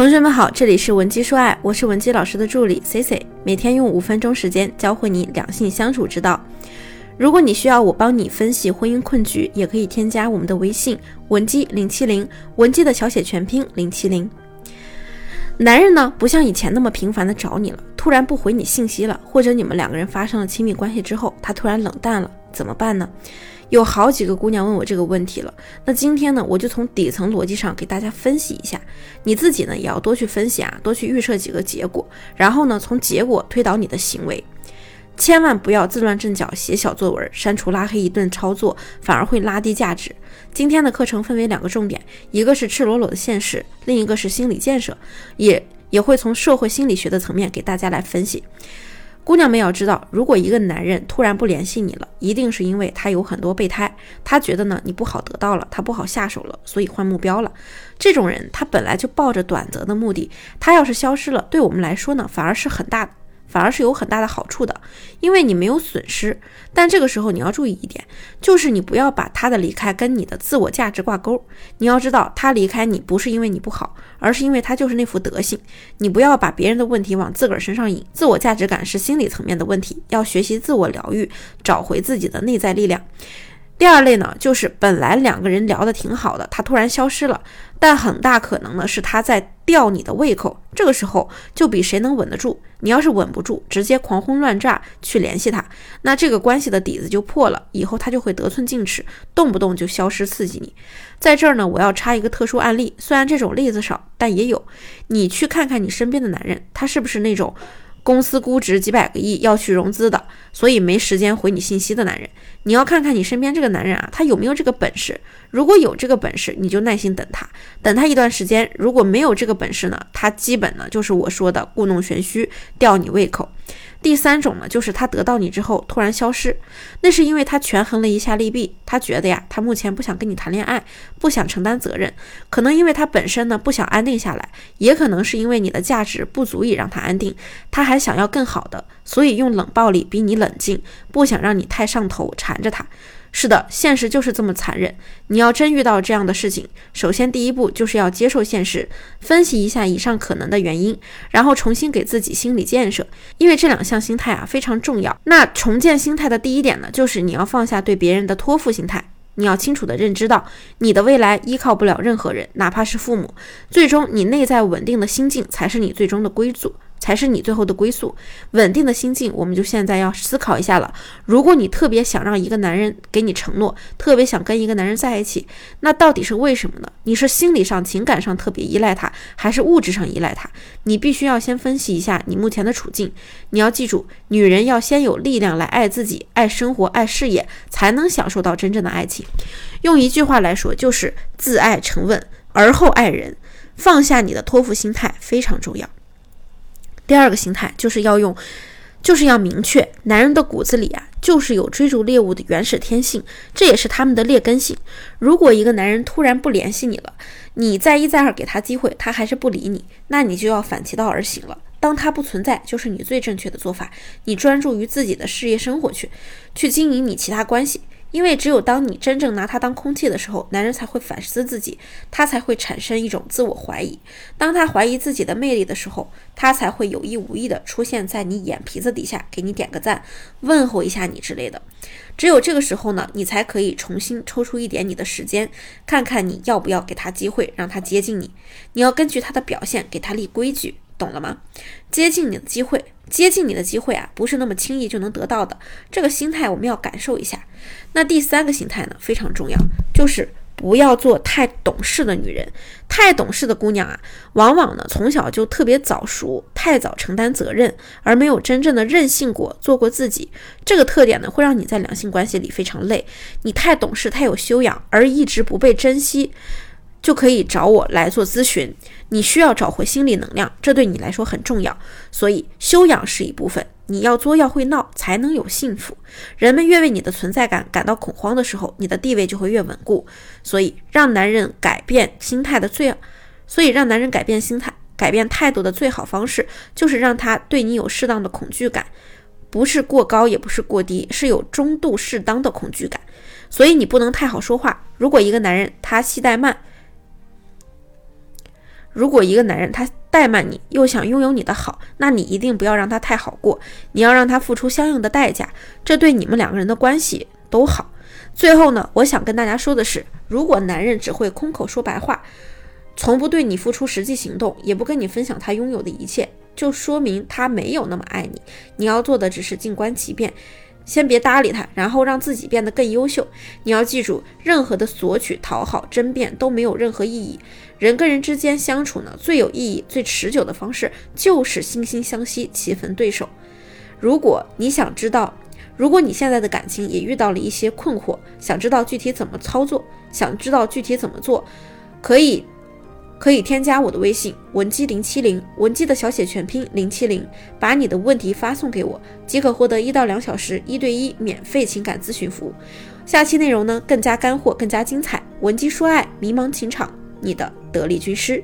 同学们好，这里是文姬说爱，我是文姬老师的助理 C C，每天用五分钟时间教会你两性相处之道。如果你需要我帮你分析婚姻困局，也可以添加我们的微信文姬零七零，文姬的小写全拼零七零。男人呢，不像以前那么频繁的找你了，突然不回你信息了，或者你们两个人发生了亲密关系之后，他突然冷淡了，怎么办呢？有好几个姑娘问我这个问题了，那今天呢，我就从底层逻辑上给大家分析一下，你自己呢也要多去分析啊，多去预设几个结果，然后呢从结果推导你的行为，千万不要自乱阵脚写小作文，删除拉黑一顿操作，反而会拉低价值。今天的课程分为两个重点，一个是赤裸裸的现实，另一个是心理建设，也也会从社会心理学的层面给大家来分析。姑娘们要知道，如果一个男人突然不联系你了，一定是因为他有很多备胎，他觉得呢你不好得到了，他不好下手了，所以换目标了。这种人他本来就抱着短则的目的，他要是消失了，对我们来说呢反而是很大。反而是有很大的好处的，因为你没有损失。但这个时候你要注意一点，就是你不要把他的离开跟你的自我价值挂钩。你要知道，他离开你不是因为你不好，而是因为他就是那副德行。你不要把别人的问题往自个儿身上引。自我价值感是心理层面的问题，要学习自我疗愈，找回自己的内在力量。第二类呢，就是本来两个人聊得挺好的，他突然消失了，但很大可能呢是他在吊你的胃口。这个时候就比谁能稳得住。你要是稳不住，直接狂轰乱炸去联系他，那这个关系的底子就破了，以后他就会得寸进尺，动不动就消失刺激你。在这儿呢，我要插一个特殊案例，虽然这种例子少，但也有。你去看看你身边的男人，他是不是那种？公司估值几百个亿要去融资的，所以没时间回你信息的男人，你要看看你身边这个男人啊，他有没有这个本事？如果有这个本事，你就耐心等他，等他一段时间。如果没有这个本事呢，他基本呢就是我说的故弄玄虚，吊你胃口。第三种呢，就是他得到你之后突然消失，那是因为他权衡了一下利弊，他觉得呀，他目前不想跟你谈恋爱，不想承担责任，可能因为他本身呢不想安定下来，也可能是因为你的价值不足以让他安定，他还想要更好的，所以用冷暴力逼你冷静，不想让你太上头，缠着他。是的，现实就是这么残忍。你要真遇到这样的事情，首先第一步就是要接受现实，分析一下以上可能的原因，然后重新给自己心理建设，因为这两项心态啊非常重要。那重建心态的第一点呢，就是你要放下对别人的托付心态，你要清楚的认知到你的未来依靠不了任何人，哪怕是父母，最终你内在稳定的心境才是你最终的归宿。才是你最后的归宿，稳定的心境，我们就现在要思考一下了。如果你特别想让一个男人给你承诺，特别想跟一个男人在一起，那到底是为什么呢？你是心理上、情感上特别依赖他，还是物质上依赖他？你必须要先分析一下你目前的处境。你要记住，女人要先有力量来爱自己、爱生活、爱事业，才能享受到真正的爱情。用一句话来说，就是自爱沉稳，而后爱人。放下你的托付心态非常重要。第二个心态就是要用，就是要明确，男人的骨子里啊，就是有追逐猎物的原始天性，这也是他们的劣根性。如果一个男人突然不联系你了，你再一再二给他机会，他还是不理你，那你就要反其道而行了。当他不存在，就是你最正确的做法。你专注于自己的事业生活去，去经营你其他关系。因为只有当你真正拿他当空气的时候，男人才会反思自己，他才会产生一种自我怀疑。当他怀疑自己的魅力的时候，他才会有意无意的出现在你眼皮子底下，给你点个赞，问候一下你之类的。只有这个时候呢，你才可以重新抽出一点你的时间，看看你要不要给他机会，让他接近你。你要根据他的表现给他立规矩。懂了吗？接近你的机会，接近你的机会啊，不是那么轻易就能得到的。这个心态我们要感受一下。那第三个心态呢，非常重要，就是不要做太懂事的女人。太懂事的姑娘啊，往往呢从小就特别早熟，太早承担责任，而没有真正的任性过，做过自己。这个特点呢，会让你在两性关系里非常累。你太懂事，太有修养，而一直不被珍惜。就可以找我来做咨询。你需要找回心理能量，这对你来说很重要。所以修养是一部分，你要作要会闹，才能有幸福。人们越为你的存在感感到恐慌的时候，你的地位就会越稳固。所以让男人改变心态的最，所以让男人改变心态、改变态度的最好方式，就是让他对你有适当的恐惧感，不是过高，也不是过低，是有中度适当的恐惧感。所以你不能太好说话。如果一个男人他期待慢，如果一个男人他怠慢你，又想拥有你的好，那你一定不要让他太好过，你要让他付出相应的代价，这对你们两个人的关系都好。最后呢，我想跟大家说的是，如果男人只会空口说白话，从不对你付出实际行动，也不跟你分享他拥有的一切，就说明他没有那么爱你。你要做的只是静观其变。先别搭理他，然后让自己变得更优秀。你要记住，任何的索取、讨好、争辩都没有任何意义。人跟人之间相处呢，最有意义、最持久的方式就是惺惺相惜、棋逢对手。如果你想知道，如果你现在的感情也遇到了一些困惑，想知道具体怎么操作，想知道具体怎么做，可以。可以添加我的微信文姬零七零，文姬的小写全拼零七零，把你的问题发送给我，即可获得一到两小时一对一免费情感咨询服务。下期内容呢更加干货，更加精彩。文姬说爱，迷茫情场，你的得力军师。